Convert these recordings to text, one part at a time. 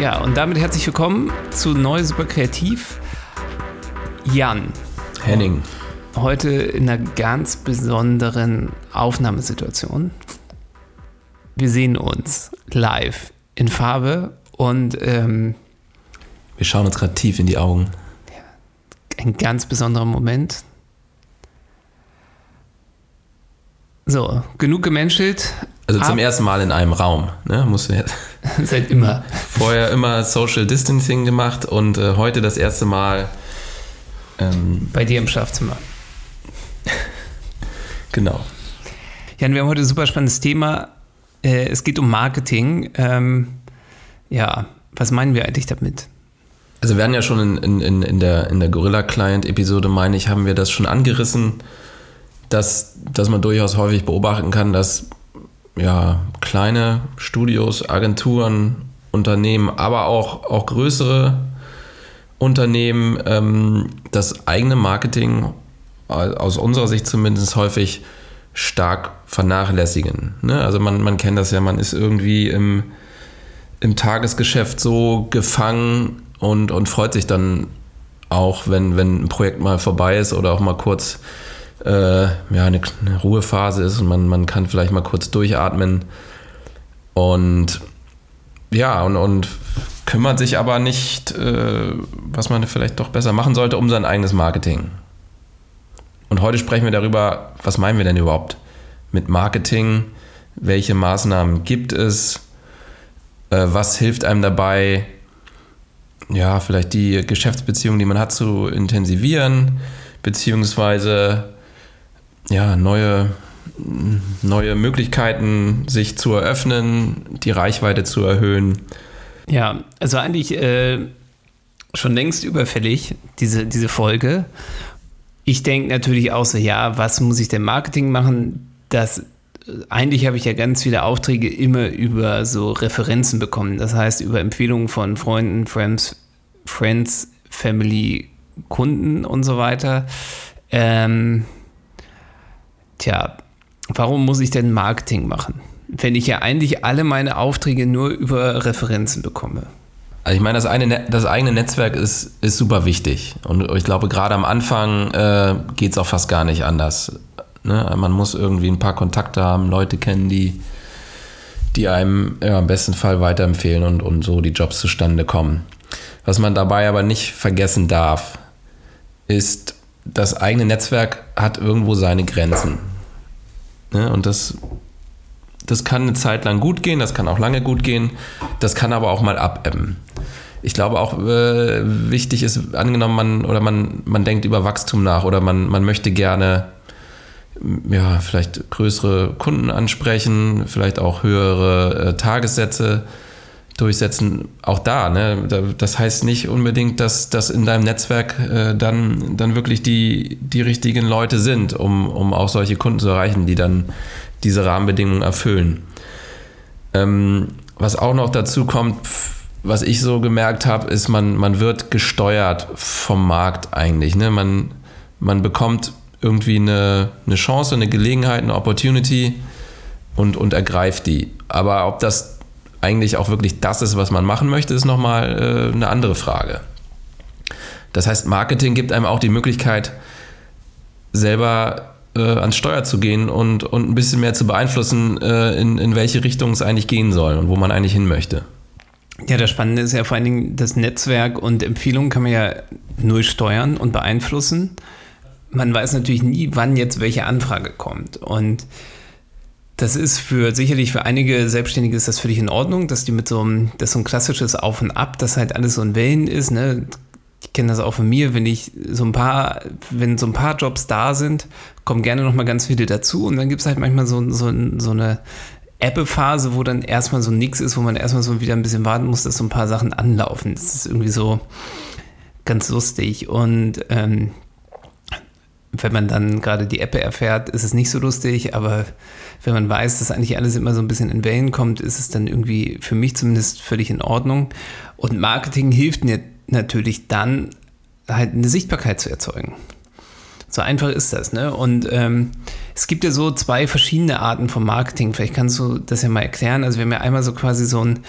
Ja, und damit herzlich willkommen zu Neu Super Kreativ. Jan. Henning. Heute in einer ganz besonderen Aufnahmesituation. Wir sehen uns live in Farbe und ähm, wir schauen uns gerade tief in die Augen. Ein ganz besonderer Moment. So, genug gemenschelt. Also zum Ab ersten Mal in einem Raum, ne? Musst du jetzt. Seit immer. Vorher immer Social Distancing gemacht und äh, heute das erste Mal. Ähm, Bei dir im Schlafzimmer. genau. Jan, wir haben heute ein super spannendes Thema. Äh, es geht um Marketing. Ähm, ja, was meinen wir eigentlich damit? Also wir hatten ja schon in, in, in der, in der Gorilla Client Episode, meine ich, haben wir das schon angerissen, dass, dass man durchaus häufig beobachten kann, dass ja, kleine Studios, Agenturen, Unternehmen, aber auch, auch größere Unternehmen ähm, das eigene Marketing aus unserer Sicht zumindest häufig stark vernachlässigen. Ne? Also man, man kennt das ja, man ist irgendwie im, im Tagesgeschäft so gefangen und, und freut sich dann auch, wenn, wenn ein Projekt mal vorbei ist oder auch mal kurz äh, ja, eine, eine, Ruhephase ist und man, man kann vielleicht mal kurz durchatmen. Und ja, und, und kümmert sich aber nicht, äh, was man vielleicht doch besser machen sollte, um sein eigenes Marketing. Und heute sprechen wir darüber, was meinen wir denn überhaupt mit Marketing? Welche Maßnahmen gibt es? Äh, was hilft einem dabei, ja, vielleicht die Geschäftsbeziehungen, die man hat, zu intensivieren, beziehungsweise ja, neue, neue Möglichkeiten sich zu eröffnen, die Reichweite zu erhöhen. Ja, also eigentlich äh, schon längst überfällig, diese, diese Folge. Ich denke natürlich auch so, ja, was muss ich denn Marketing machen? Das eigentlich habe ich ja ganz viele Aufträge immer über so Referenzen bekommen. Das heißt, über Empfehlungen von Freunden, Friends, Friends Family, Kunden und so weiter. Ähm, tja, warum muss ich denn Marketing machen, wenn ich ja eigentlich alle meine Aufträge nur über Referenzen bekomme? Also ich meine, das, eine, das eigene Netzwerk ist, ist super wichtig. Und ich glaube, gerade am Anfang äh, geht es auch fast gar nicht anders. Ne? Man muss irgendwie ein paar Kontakte haben, Leute kennen, die, die einem ja, im besten Fall weiterempfehlen und, und so die Jobs zustande kommen. Was man dabei aber nicht vergessen darf, ist, das eigene Netzwerk hat irgendwo seine Grenzen. Ne? Und das, das kann eine Zeit lang gut gehen, das kann auch lange gut gehen, das kann aber auch mal abebben. Ich glaube auch äh, wichtig ist, angenommen man oder man, man denkt über Wachstum nach oder man, man möchte gerne ja, vielleicht größere Kunden ansprechen, vielleicht auch höhere äh, Tagessätze durchsetzen, auch da, ne? Das heißt nicht unbedingt, dass, dass in deinem Netzwerk äh, dann, dann wirklich die, die richtigen Leute sind, um, um auch solche Kunden zu erreichen, die dann diese Rahmenbedingungen erfüllen. Ähm, was auch noch dazu kommt, was ich so gemerkt habe, ist, man, man wird gesteuert vom Markt eigentlich. Ne? Man, man bekommt irgendwie eine, eine Chance, eine Gelegenheit, eine Opportunity und, und ergreift die. Aber ob das eigentlich auch wirklich das ist, was man machen möchte, ist nochmal äh, eine andere Frage. Das heißt, Marketing gibt einem auch die Möglichkeit, selber äh, ans Steuer zu gehen und, und ein bisschen mehr zu beeinflussen, äh, in, in welche Richtung es eigentlich gehen soll und wo man eigentlich hin möchte. Ja, das Spannende ist ja vor allen Dingen, das Netzwerk und Empfehlungen kann man ja nur steuern und beeinflussen. Man weiß natürlich nie, wann jetzt welche Anfrage kommt. Und das ist für sicherlich für einige Selbstständige ist das völlig in Ordnung, dass die mit so einem, das so ein klassisches Auf und Ab, dass halt alles so in Wellen ist. Ne? Ich kenne das auch von mir, wenn ich so ein paar, wenn so ein paar Jobs da sind, kommen gerne noch mal ganz viele dazu und dann gibt es halt manchmal so, so, so eine Ebbe-Phase, wo dann erstmal so nichts ist, wo man erstmal so wieder ein bisschen warten muss, dass so ein paar Sachen anlaufen. Das ist irgendwie so, ganz lustig. Und ähm, wenn man dann gerade die App erfährt, ist es nicht so lustig, aber wenn man weiß, dass eigentlich alles immer so ein bisschen in Wellen kommt, ist es dann irgendwie für mich zumindest völlig in Ordnung. Und Marketing hilft mir natürlich dann, halt eine Sichtbarkeit zu erzeugen. So einfach ist das, ne? Und ähm, es gibt ja so zwei verschiedene Arten von Marketing. Vielleicht kannst du das ja mal erklären. Also wir haben ja einmal so quasi so ein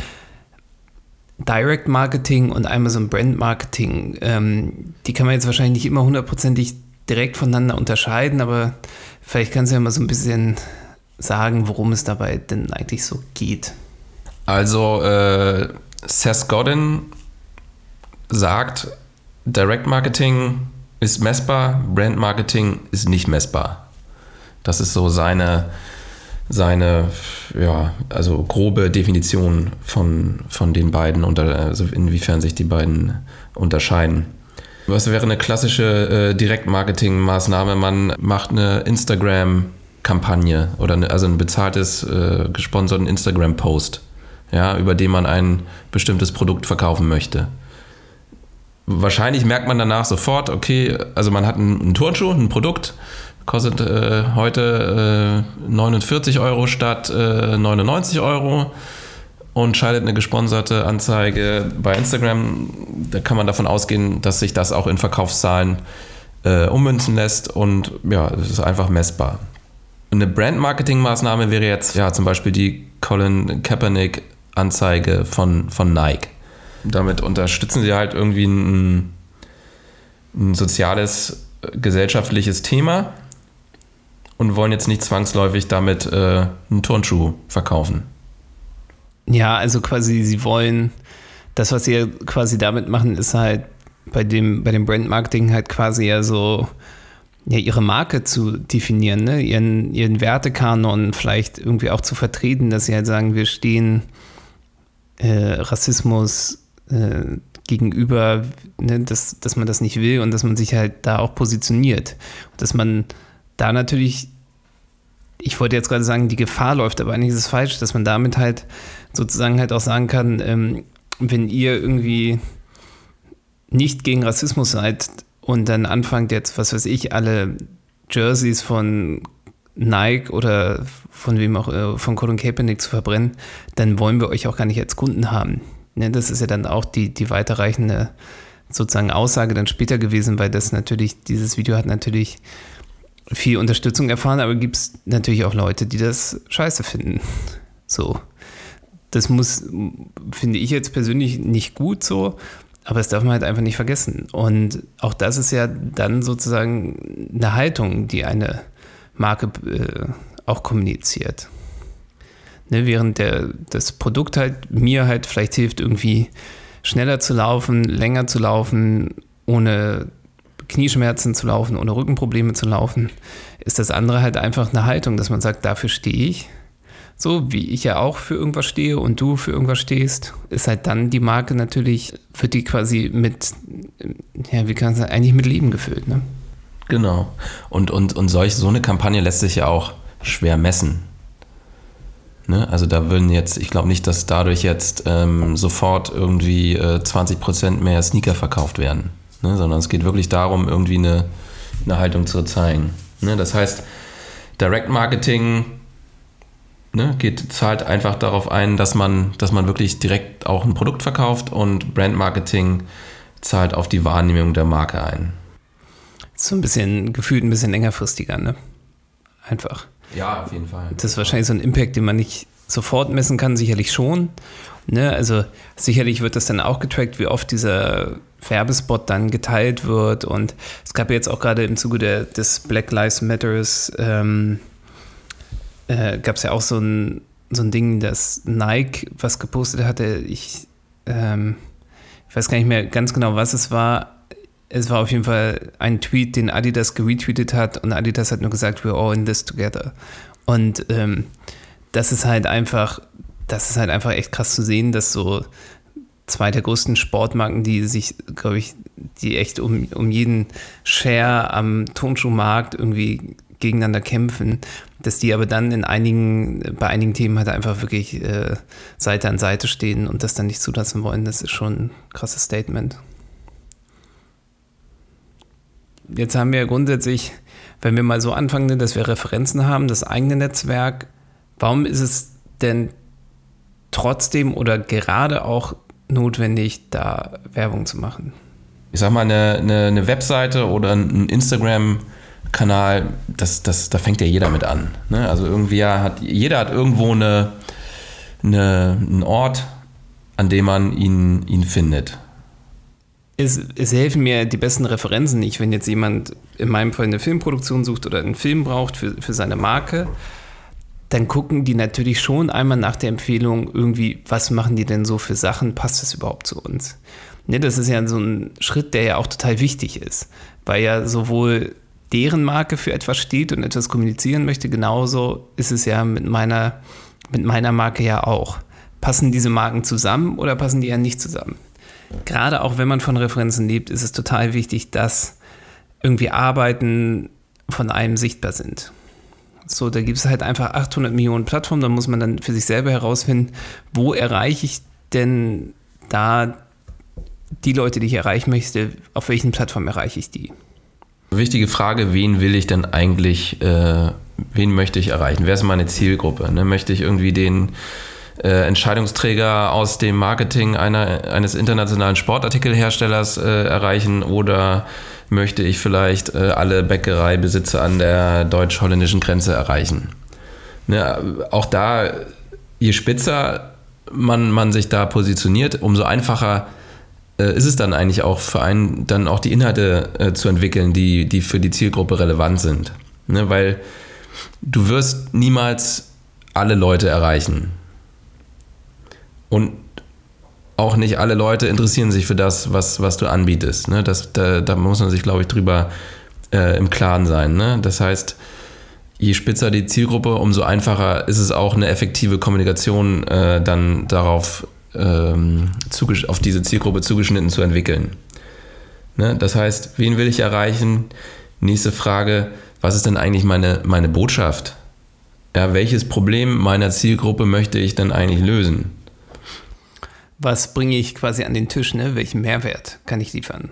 Direct Marketing und einmal so ein Brand Marketing. Ähm, die kann man jetzt wahrscheinlich nicht immer hundertprozentig direkt voneinander unterscheiden, aber vielleicht kannst du ja mal so ein bisschen sagen, worum es dabei denn eigentlich so geht. Also äh, Seth Godin sagt, Direct Marketing ist messbar, Brand Marketing ist nicht messbar. Das ist so seine, seine ja, also grobe Definition von, von den beiden, also inwiefern sich die beiden unterscheiden. Was wäre eine klassische äh, Direktmarketing-Maßnahme? Man macht eine Instagram-Kampagne oder eine, also ein bezahltes, äh, gesponserten Instagram-Post, ja, über den man ein bestimmtes Produkt verkaufen möchte. Wahrscheinlich merkt man danach sofort, okay, also man hat einen, einen Turnschuh, ein Produkt, kostet äh, heute 49 äh, Euro statt 99 äh, Euro und schaltet eine gesponserte Anzeige bei Instagram. Da kann man davon ausgehen, dass sich das auch in Verkaufszahlen äh, ummünzen lässt und ja, es ist einfach messbar. Eine Brand-Marketing-Maßnahme wäre jetzt ja zum Beispiel die Colin Kaepernick-Anzeige von, von Nike. Damit unterstützen sie halt irgendwie ein, ein soziales, gesellschaftliches Thema und wollen jetzt nicht zwangsläufig damit äh, einen Turnschuh verkaufen. Ja, also quasi, sie wollen, das, was sie quasi damit machen, ist halt bei dem, bei dem Brand-Marketing halt quasi ja so, ja, ihre Marke zu definieren, ne? ihren, ihren Wertekanon vielleicht irgendwie auch zu vertreten, dass sie halt sagen, wir stehen äh, Rassismus äh, gegenüber, ne? dass, dass man das nicht will und dass man sich halt da auch positioniert. Dass man da natürlich ich wollte jetzt gerade sagen, die Gefahr läuft, aber eigentlich ist es falsch, dass man damit halt sozusagen halt auch sagen kann, ähm, wenn ihr irgendwie nicht gegen Rassismus seid und dann anfangt jetzt, was weiß ich, alle Jerseys von Nike oder von wem auch, äh, von Colin Kaepernick zu verbrennen, dann wollen wir euch auch gar nicht als Kunden haben. Ne, das ist ja dann auch die, die weiterreichende sozusagen Aussage dann später gewesen, weil das natürlich, dieses Video hat natürlich viel Unterstützung erfahren, aber gibt es natürlich auch Leute, die das scheiße finden. So. Das muss, finde ich jetzt persönlich nicht gut so, aber das darf man halt einfach nicht vergessen. Und auch das ist ja dann sozusagen eine Haltung, die eine Marke äh, auch kommuniziert. Ne, während der, das Produkt halt mir halt vielleicht hilft, irgendwie schneller zu laufen, länger zu laufen, ohne Knieschmerzen zu laufen, ohne Rückenprobleme zu laufen, ist das andere halt einfach eine Haltung, dass man sagt, dafür stehe ich. So wie ich ja auch für irgendwas stehe und du für irgendwas stehst, ist halt dann die Marke natürlich, wird die quasi mit, ja, wie kann man sagen, eigentlich mit Leben gefüllt, ne? Genau. Und, und, und solch, so eine Kampagne lässt sich ja auch schwer messen. Ne? Also da würden jetzt, ich glaube nicht, dass dadurch jetzt ähm, sofort irgendwie äh, 20% mehr Sneaker verkauft werden ne? sondern es geht wirklich darum, irgendwie eine, eine Haltung zu zeigen. Ne? Das heißt, Direct Marketing ne, geht, zahlt einfach darauf ein, dass man, dass man wirklich direkt auch ein Produkt verkauft und Brand Marketing zahlt auf die Wahrnehmung der Marke ein. So ein bisschen gefühlt ein bisschen längerfristiger, ne? Einfach. Ja, auf jeden Fall. Das ist wahrscheinlich so ein Impact, den man nicht sofort messen kann, sicherlich schon. Ne? Also sicherlich wird das dann auch getrackt, wie oft dieser Werbespot dann geteilt wird. Und es gab jetzt auch gerade im Zuge der, des Black Lives Matters, ähm, äh, gab es ja auch so ein, so ein Ding, dass Nike was gepostet hatte. Ich, ähm, ich weiß gar nicht mehr ganz genau, was es war. Es war auf jeden Fall ein Tweet, den Adidas geretweetet hat und Adidas hat nur gesagt, we're all in this together. Und ähm, das ist halt einfach, das ist halt einfach echt krass zu sehen, dass so zwei der größten Sportmarken, die sich, glaube ich, die echt um, um jeden Share am Turnschuhmarkt irgendwie gegeneinander kämpfen, dass die aber dann in einigen, bei einigen Themen halt einfach wirklich äh, Seite an Seite stehen und das dann nicht zulassen wollen, das ist schon ein krasses Statement. jetzt haben wir grundsätzlich, wenn wir mal so anfangen, dass wir Referenzen haben, das eigene Netzwerk, warum ist es denn trotzdem oder gerade auch notwendig, da Werbung zu machen? Ich sag mal, eine, eine, eine Webseite oder ein Instagram-Kanal, das, das, da fängt ja jeder mit an. Ne? Also irgendwie hat jeder hat irgendwo eine, eine, einen Ort, an dem man ihn, ihn findet. Es, es, helfen mir die besten Referenzen nicht, wenn jetzt jemand in meinem Fall eine Filmproduktion sucht oder einen Film braucht für, für seine Marke, dann gucken die natürlich schon einmal nach der Empfehlung irgendwie, was machen die denn so für Sachen, passt das überhaupt zu uns? Ne, das ist ja so ein Schritt, der ja auch total wichtig ist, weil ja sowohl deren Marke für etwas steht und etwas kommunizieren möchte, genauso ist es ja mit meiner, mit meiner Marke ja auch. Passen diese Marken zusammen oder passen die ja nicht zusammen? Gerade auch wenn man von Referenzen lebt, ist es total wichtig, dass irgendwie Arbeiten von einem sichtbar sind. So, da gibt es halt einfach 800 Millionen Plattformen, da muss man dann für sich selber herausfinden, wo erreiche ich denn da die Leute, die ich erreichen möchte, auf welchen Plattformen erreiche ich die? Wichtige Frage, wen will ich denn eigentlich, äh, wen möchte ich erreichen? Wer ist meine Zielgruppe? Ne? Möchte ich irgendwie den äh, Entscheidungsträger aus dem Marketing einer, eines internationalen Sportartikelherstellers äh, erreichen oder möchte ich vielleicht äh, alle Bäckereibesitzer an der deutsch-holländischen Grenze erreichen? Ne? Auch da, je spitzer man, man sich da positioniert, umso einfacher ist es dann eigentlich auch für einen, dann auch die Inhalte äh, zu entwickeln, die, die für die Zielgruppe relevant sind. Ne? Weil du wirst niemals alle Leute erreichen. Und auch nicht alle Leute interessieren sich für das, was, was du anbietest. Ne? Das, da, da muss man sich, glaube ich, drüber äh, im Klaren sein. Ne? Das heißt, je spitzer die Zielgruppe, umso einfacher ist es auch eine effektive Kommunikation äh, dann darauf ähm, auf diese Zielgruppe zugeschnitten zu entwickeln. Ne? Das heißt, wen will ich erreichen? Nächste Frage, was ist denn eigentlich meine, meine Botschaft? Ja, welches Problem meiner Zielgruppe möchte ich denn eigentlich lösen? Was bringe ich quasi an den Tisch? Ne? Welchen Mehrwert kann ich liefern?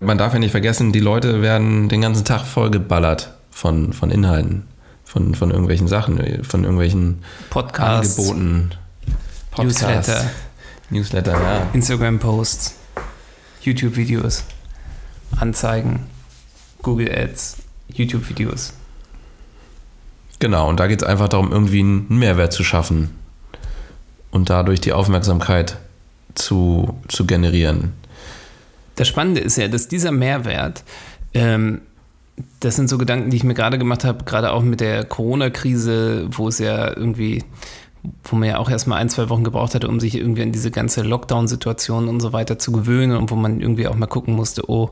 Man darf ja nicht vergessen, die Leute werden den ganzen Tag vollgeballert von, von Inhalten, von, von irgendwelchen Sachen, von irgendwelchen Podcasts, Angeboten, Podcasts. Newsletter. Newsletter, ja. Instagram-Posts, YouTube-Videos, Anzeigen, Google Ads, YouTube-Videos. Genau, und da geht es einfach darum, irgendwie einen Mehrwert zu schaffen und dadurch die Aufmerksamkeit zu, zu generieren. Das Spannende ist ja, dass dieser Mehrwert, ähm, das sind so Gedanken, die ich mir gerade gemacht habe, gerade auch mit der Corona-Krise, wo es ja irgendwie wo man ja auch erstmal ein, zwei Wochen gebraucht hatte, um sich irgendwie an diese ganze Lockdown-Situation und so weiter zu gewöhnen und wo man irgendwie auch mal gucken musste, oh,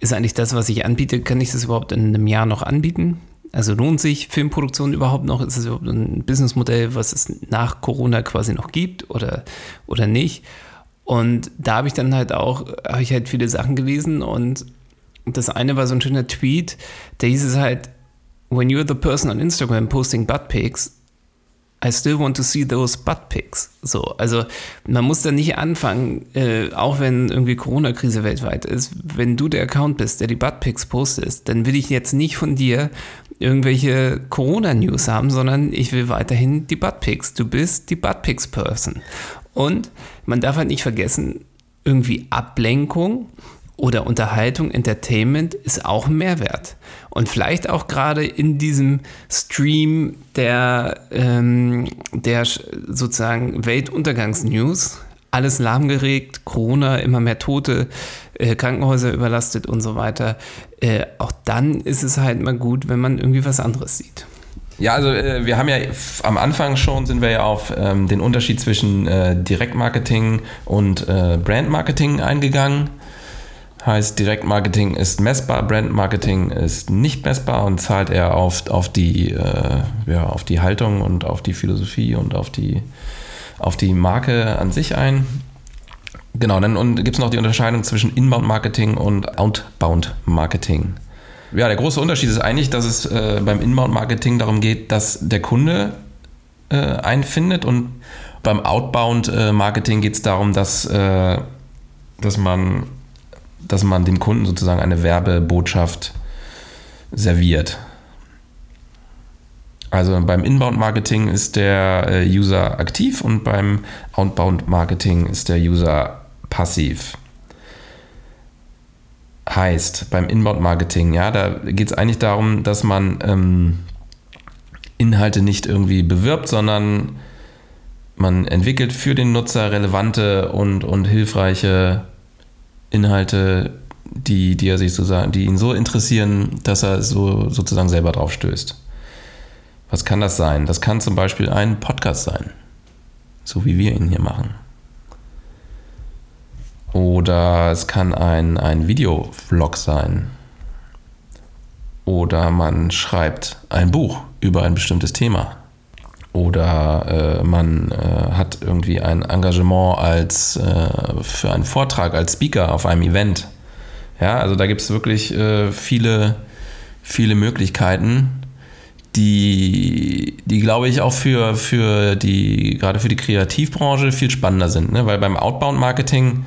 ist eigentlich das, was ich anbiete, kann ich das überhaupt in einem Jahr noch anbieten? Also lohnt sich Filmproduktion überhaupt noch? Ist es überhaupt ein Businessmodell, was es nach Corona quasi noch gibt oder, oder nicht? Und da habe ich dann halt auch, habe ich halt viele Sachen gelesen und das eine war so ein schöner Tweet, da hieß es halt, when you're the person on Instagram posting butt pics, I still want to see those butt pics. So, also man muss da nicht anfangen, äh, auch wenn irgendwie Corona-Krise weltweit ist, wenn du der Account bist, der die butt pics postet, dann will ich jetzt nicht von dir irgendwelche Corona-News haben, sondern ich will weiterhin die butt pics. Du bist die butt pics person Und man darf halt nicht vergessen, irgendwie Ablenkung oder Unterhaltung, Entertainment ist auch ein Mehrwert. Und vielleicht auch gerade in diesem Stream der, ähm, der sozusagen Weltuntergangsnews, alles lahmgeregt, Corona, immer mehr Tote, äh, Krankenhäuser überlastet und so weiter. Äh, auch dann ist es halt mal gut, wenn man irgendwie was anderes sieht. Ja, also äh, wir haben ja am Anfang schon sind wir ja auf ähm, den Unterschied zwischen äh, Direktmarketing und äh, Brandmarketing eingegangen. Heißt, Direktmarketing ist messbar, Brandmarketing ist nicht messbar und zahlt eher auf, auf, die, äh, ja, auf die Haltung und auf die Philosophie und auf die, auf die Marke an sich ein. Genau, dann gibt es noch die Unterscheidung zwischen Inbound-Marketing und Outbound-Marketing. Ja, der große Unterschied ist eigentlich, dass es äh, beim Inbound-Marketing darum geht, dass der Kunde äh, einen findet und beim Outbound-Marketing geht es darum, dass, äh, dass man dass man dem Kunden sozusagen eine Werbebotschaft serviert. Also beim Inbound-Marketing ist der äh, User aktiv und beim Outbound-Marketing ist der User passiv. Heißt, beim Inbound-Marketing, ja, da geht es eigentlich darum, dass man ähm, Inhalte nicht irgendwie bewirbt, sondern man entwickelt für den Nutzer relevante und, und hilfreiche Inhalte, die, die er sich sozusagen, die ihn so interessieren, dass er so sozusagen selber drauf stößt. Was kann das sein? Das kann zum Beispiel ein Podcast sein, so wie wir ihn hier machen. Oder es kann ein, ein Videovlog sein. Oder man schreibt ein Buch über ein bestimmtes Thema. Oder äh, man äh, hat irgendwie ein Engagement als äh, für einen Vortrag als Speaker auf einem Event. Ja, also da gibt es wirklich äh, viele, viele Möglichkeiten, die, die glaube ich auch für, für die, gerade für die Kreativbranche viel spannender sind. Ne? Weil beim Outbound-Marketing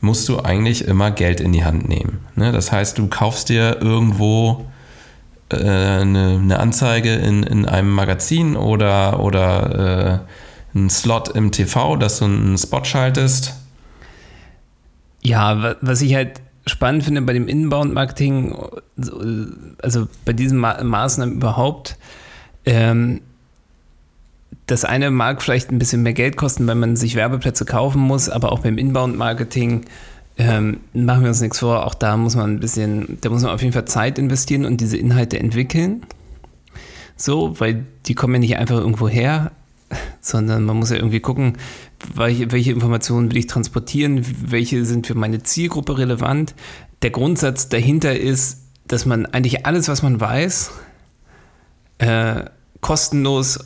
musst du eigentlich immer Geld in die Hand nehmen. Ne? Das heißt, du kaufst dir irgendwo äh, eine, eine, Anzeige in, in einem Magazin oder, oder äh, einen Slot im TV, dass du einen Spot schaltest. Ja, was ich halt spannend finde bei dem Inbound-Marketing, also bei diesen Ma Maßnahmen überhaupt, ähm, das eine mag vielleicht ein bisschen mehr Geld kosten, wenn man sich Werbeplätze kaufen muss, aber auch beim Inbound-Marketing ähm, machen wir uns nichts vor, auch da muss man ein bisschen, da muss man auf jeden Fall Zeit investieren und diese Inhalte entwickeln. So, weil die kommen ja nicht einfach irgendwo her, sondern man muss ja irgendwie gucken, welche, welche Informationen will ich transportieren, welche sind für meine Zielgruppe relevant. Der Grundsatz dahinter ist, dass man eigentlich alles, was man weiß, äh, kostenlos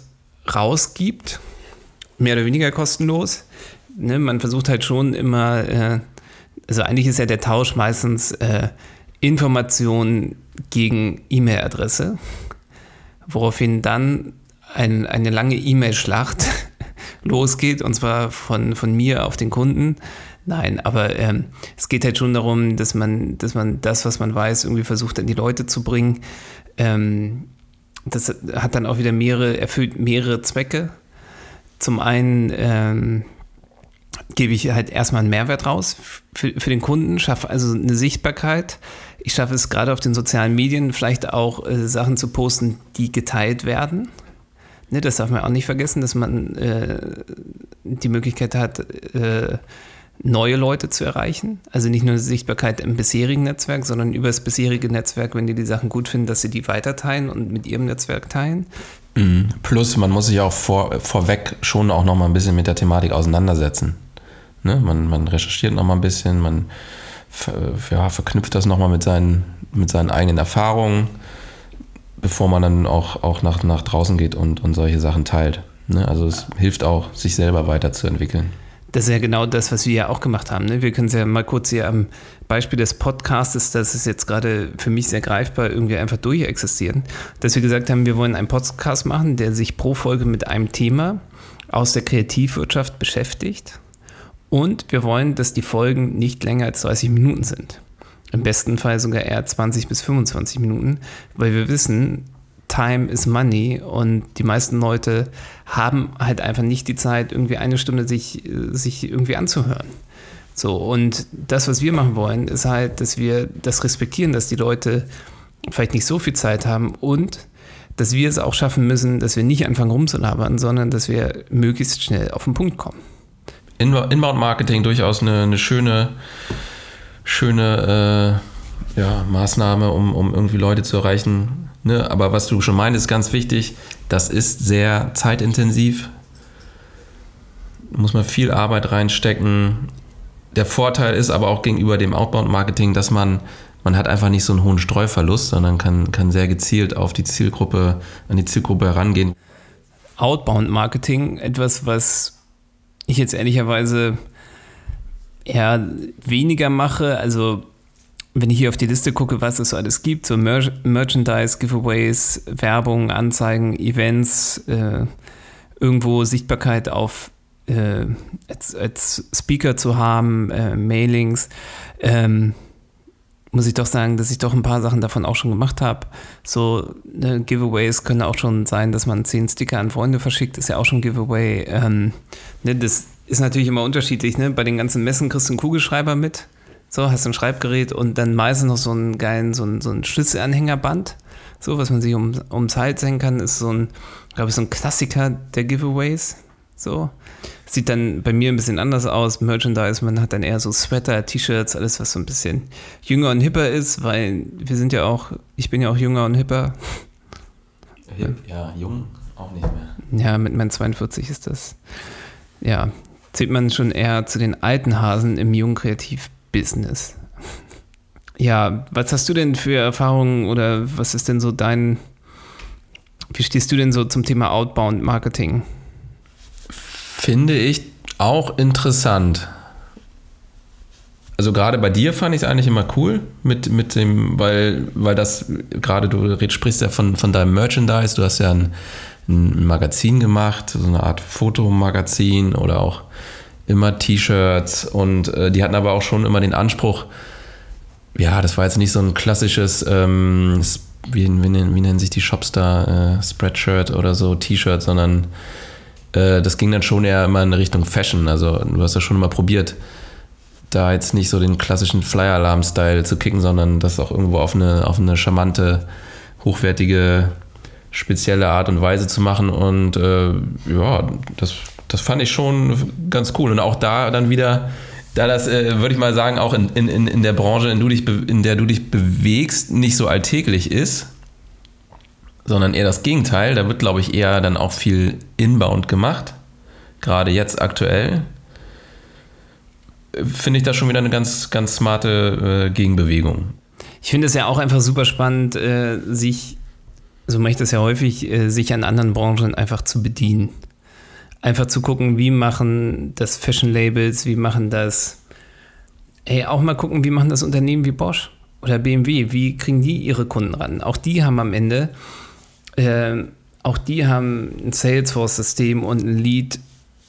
rausgibt, mehr oder weniger kostenlos. Ne, man versucht halt schon immer, äh, also eigentlich ist ja der Tausch meistens äh, Informationen gegen E-Mail-Adresse, woraufhin dann ein, eine lange E-Mail-Schlacht losgeht, und zwar von, von mir auf den Kunden. Nein, aber ähm, es geht halt schon darum, dass man, dass man das, was man weiß, irgendwie versucht, an die Leute zu bringen. Ähm, das hat dann auch wieder mehrere, erfüllt mehrere Zwecke. Zum einen ähm, gebe ich halt erstmal einen Mehrwert raus für, für den Kunden, schaffe also eine Sichtbarkeit. Ich schaffe es gerade auf den sozialen Medien vielleicht auch äh, Sachen zu posten, die geteilt werden. Ne, das darf man auch nicht vergessen, dass man äh, die Möglichkeit hat, äh, neue Leute zu erreichen. Also nicht nur Sichtbarkeit im bisherigen Netzwerk, sondern über das bisherige Netzwerk, wenn die die Sachen gut finden, dass sie die weiter teilen und mit ihrem Netzwerk teilen. Mhm. Plus, man muss sich auch vor, vorweg schon auch noch mal ein bisschen mit der Thematik auseinandersetzen. Ne? Man, man recherchiert noch mal ein bisschen, man ja, verknüpft das noch mal mit seinen, mit seinen eigenen Erfahrungen bevor man dann auch, auch nach, nach draußen geht und, und solche Sachen teilt. Ne? Also es hilft auch, sich selber weiterzuentwickeln. Das ist ja genau das, was wir ja auch gemacht haben. Ne? Wir können es ja mal kurz hier am Beispiel des Podcastes, das ist jetzt gerade für mich sehr greifbar, irgendwie einfach durchexistieren, dass wir gesagt haben, wir wollen einen Podcast machen, der sich pro Folge mit einem Thema aus der Kreativwirtschaft beschäftigt. Und wir wollen, dass die Folgen nicht länger als 30 Minuten sind. Im besten Fall sogar eher 20 bis 25 Minuten, weil wir wissen, Time is Money und die meisten Leute haben halt einfach nicht die Zeit, irgendwie eine Stunde sich, sich irgendwie anzuhören. So, und das, was wir machen wollen, ist halt, dass wir das respektieren, dass die Leute vielleicht nicht so viel Zeit haben und dass wir es auch schaffen müssen, dass wir nicht anfangen rumzulabern, sondern dass wir möglichst schnell auf den Punkt kommen. Inbound Marketing durchaus eine, eine schöne schöne äh, ja, Maßnahme, um, um irgendwie Leute zu erreichen. Ne? Aber was du schon meinst, ist ganz wichtig. Das ist sehr zeitintensiv. Muss man viel Arbeit reinstecken. Der Vorteil ist aber auch gegenüber dem Outbound-Marketing, dass man, man hat einfach nicht so einen hohen Streuverlust, sondern kann, kann sehr gezielt auf die Zielgruppe, an die Zielgruppe herangehen. Outbound-Marketing, etwas, was ich jetzt ehrlicherweise eher weniger mache. Also wenn ich hier auf die Liste gucke, was es so alles gibt, so Mer Merchandise, Giveaways, Werbung, Anzeigen, Events, äh, irgendwo Sichtbarkeit auf äh, als, als, Speaker zu haben, äh, Mailings, ähm, muss ich doch sagen, dass ich doch ein paar Sachen davon auch schon gemacht habe. So ne, Giveaways können auch schon sein, dass man zehn Sticker an Freunde verschickt, ist ja auch schon Giveaway. Ähm, ne, das ist natürlich immer unterschiedlich. Ne? Bei den ganzen Messen kriegst du einen Kugelschreiber mit. So, hast ein Schreibgerät und dann meistens noch so einen geilen, so ein, so ein Schlüsselanhängerband. So, was man sich um, ums Hals hängen kann, ist so ein, glaube ich, so ein Klassiker der Giveaways. So. Sieht dann bei mir ein bisschen anders aus. Merchandise, man hat dann eher so Sweater, T-Shirts, alles, was so ein bisschen jünger und hipper ist, weil wir sind ja auch, ich bin ja auch jünger und hipper. Ja, jung auch nicht mehr. Ja, mit meinen 42 ist das. Ja, zählt man schon eher zu den alten Hasen im jungen Kreativ-Business. Ja, was hast du denn für Erfahrungen oder was ist denn so dein, wie stehst du denn so zum Thema Outbound Marketing? Finde ich auch interessant. Also gerade bei dir fand ich es eigentlich immer cool mit, mit dem, weil, weil das, gerade du sprichst ja von, von deinem Merchandise, du hast ja ein, ein Magazin gemacht, so eine Art Fotomagazin oder auch immer T-Shirts und äh, die hatten aber auch schon immer den Anspruch, ja, das war jetzt nicht so ein klassisches, ähm, wie, wie, nennen, wie, nennen sich die Shops da, äh, Spreadshirt oder so, T-Shirt, sondern äh, das ging dann schon eher immer in Richtung Fashion. Also du hast ja schon immer probiert, da jetzt nicht so den klassischen Flyer-Alarm-Style zu kicken, sondern das auch irgendwo auf eine, auf eine charmante, hochwertige, spezielle Art und Weise zu machen. Und äh, ja, das, das fand ich schon ganz cool. Und auch da dann wieder, da das, äh, würde ich mal sagen, auch in, in, in der Branche, in, du dich, in der du dich bewegst, nicht so alltäglich ist, sondern eher das Gegenteil. Da wird, glaube ich, eher dann auch viel inbound gemacht. Gerade jetzt aktuell. Finde ich da schon wieder eine ganz, ganz smarte äh, Gegenbewegung. Ich finde es ja auch einfach super spannend, äh, sich, so mache ich das ja häufig, äh, sich an anderen Branchen einfach zu bedienen. Einfach zu gucken, wie machen das Fashion Labels, wie machen das, ey, auch mal gucken, wie machen das Unternehmen wie Bosch oder BMW, wie kriegen die ihre Kunden ran? Auch die haben am Ende äh, auch die haben ein Salesforce-System und ein Lead,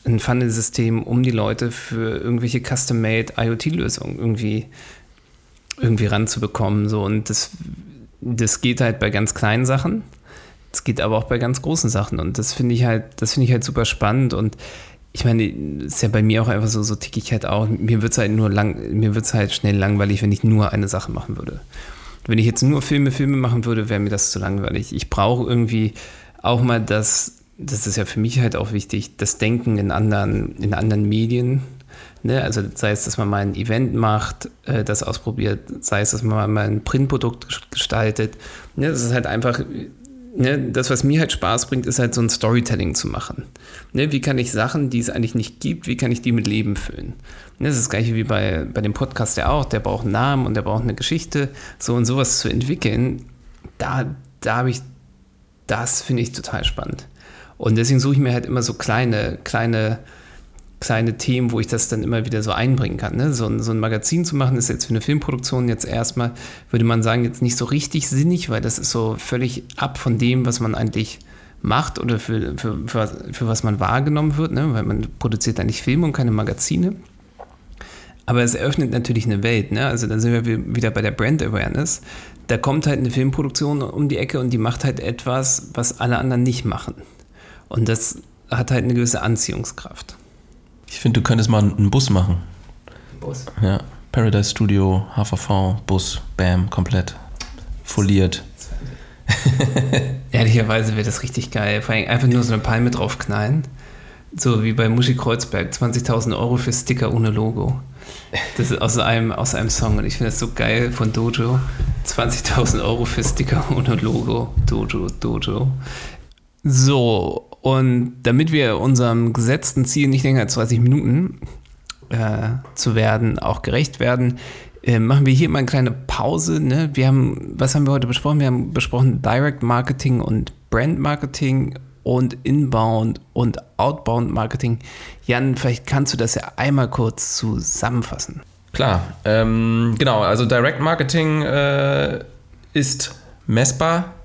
ein Funnel-System, um die Leute für irgendwelche Custom-Made IoT-Lösungen irgendwie, irgendwie ranzubekommen. So. Und das, das geht halt bei ganz kleinen Sachen. Es geht aber auch bei ganz großen Sachen. Und das finde ich halt, das finde ich halt super spannend. Und ich meine, ist ja bei mir auch einfach so, so tick ich halt auch. Mir wird es halt nur lang, mir wird halt schnell langweilig, wenn ich nur eine Sache machen würde. Wenn ich jetzt nur Filme, Filme machen würde, wäre mir das zu langweilig. Ich brauche irgendwie auch mal das, das ist ja für mich halt auch wichtig, das Denken in anderen, in anderen Medien. Ne? Also sei es, dass man mal ein Event macht, äh, das ausprobiert, sei es, dass man mal ein Printprodukt gestaltet. Ne? Das ist halt einfach ne, das, was mir halt Spaß bringt, ist halt so ein Storytelling zu machen. Ne, wie kann ich Sachen, die es eigentlich nicht gibt, wie kann ich die mit Leben füllen? Ne, das ist das gleiche wie bei, bei dem Podcast ja auch, der braucht einen Namen und der braucht eine Geschichte. So und sowas zu entwickeln, da, da habe ich, das finde ich total spannend. Und deswegen suche ich mir halt immer so kleine, kleine kleine Themen, wo ich das dann immer wieder so einbringen kann. Ne? So, ein, so ein Magazin zu machen, ist jetzt für eine Filmproduktion jetzt erstmal, würde man sagen, jetzt nicht so richtig sinnig, weil das ist so völlig ab von dem, was man eigentlich macht oder für, für, für, für was man wahrgenommen wird, ne? weil man produziert eigentlich Filme und keine Magazine. Aber es eröffnet natürlich eine Welt. Ne? Also da sind wir wieder bei der Brand Awareness. Da kommt halt eine Filmproduktion um die Ecke und die macht halt etwas, was alle anderen nicht machen. Und das hat halt eine gewisse Anziehungskraft. Ich finde, du könntest mal einen Bus machen. Bus? Ja. Paradise Studio, HVV, Bus, Bam, komplett. Foliert. Ehrlicherweise wäre das richtig geil. Vor allem einfach nur so eine Palme draufknallen. So wie bei Muschi Kreuzberg. 20.000 Euro für Sticker ohne Logo. Das ist aus einem, aus einem Song und ich finde das so geil von Dojo. 20.000 Euro für Sticker ohne Logo. Dojo, Dojo. So, und damit wir unserem gesetzten Ziel nicht länger als 30 Minuten äh, zu werden, auch gerecht werden, äh, machen wir hier mal eine kleine Pause. Ne? Wir haben, was haben wir heute besprochen? Wir haben besprochen Direct Marketing und Brand Marketing und Inbound und Outbound Marketing. Jan, vielleicht kannst du das ja einmal kurz zusammenfassen. Klar, ähm, genau. Also Direct Marketing äh, ist messbar,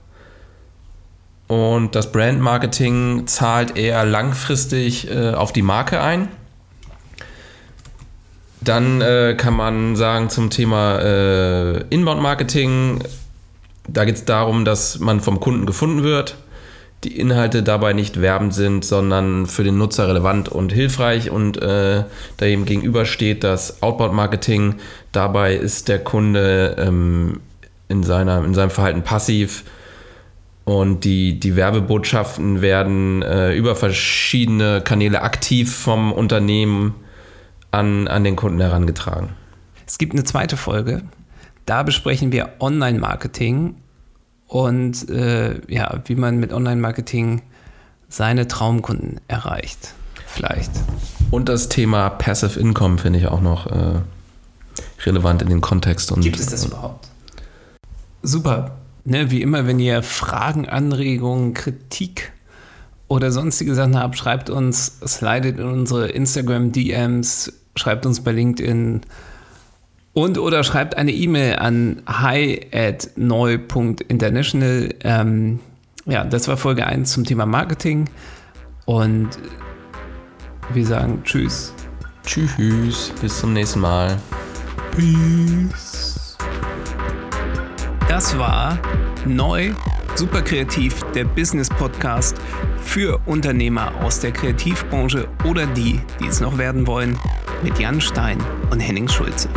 und das Brandmarketing zahlt eher langfristig äh, auf die Marke ein. Dann äh, kann man sagen zum Thema äh, Inbound-Marketing, da geht es darum, dass man vom Kunden gefunden wird, die Inhalte dabei nicht werbend sind, sondern für den Nutzer relevant und hilfreich und äh, da eben gegenübersteht das Outbound-Marketing. Dabei ist der Kunde ähm, in, seiner, in seinem Verhalten passiv und die, die Werbebotschaften werden äh, über verschiedene Kanäle aktiv vom Unternehmen an, an den Kunden herangetragen. Es gibt eine zweite Folge. Da besprechen wir Online-Marketing und äh, ja, wie man mit Online-Marketing seine Traumkunden erreicht. Vielleicht. Und das Thema Passive Income finde ich auch noch äh, relevant in den Kontext. Und, Gibt es das überhaupt? Super. Ne, wie immer, wenn ihr Fragen, Anregungen, Kritik oder sonstige Sachen habt, schreibt uns, slidet in unsere Instagram-DMs, schreibt uns bei LinkedIn und oder schreibt eine E-Mail an hi at neu.international. Ähm, ja, das war Folge 1 zum Thema Marketing und wir sagen Tschüss. Tschüss, bis zum nächsten Mal. Peace. Das war neu, super kreativ, der Business Podcast für Unternehmer aus der Kreativbranche oder die, die es noch werden wollen, mit Jan Stein und Henning Schulze.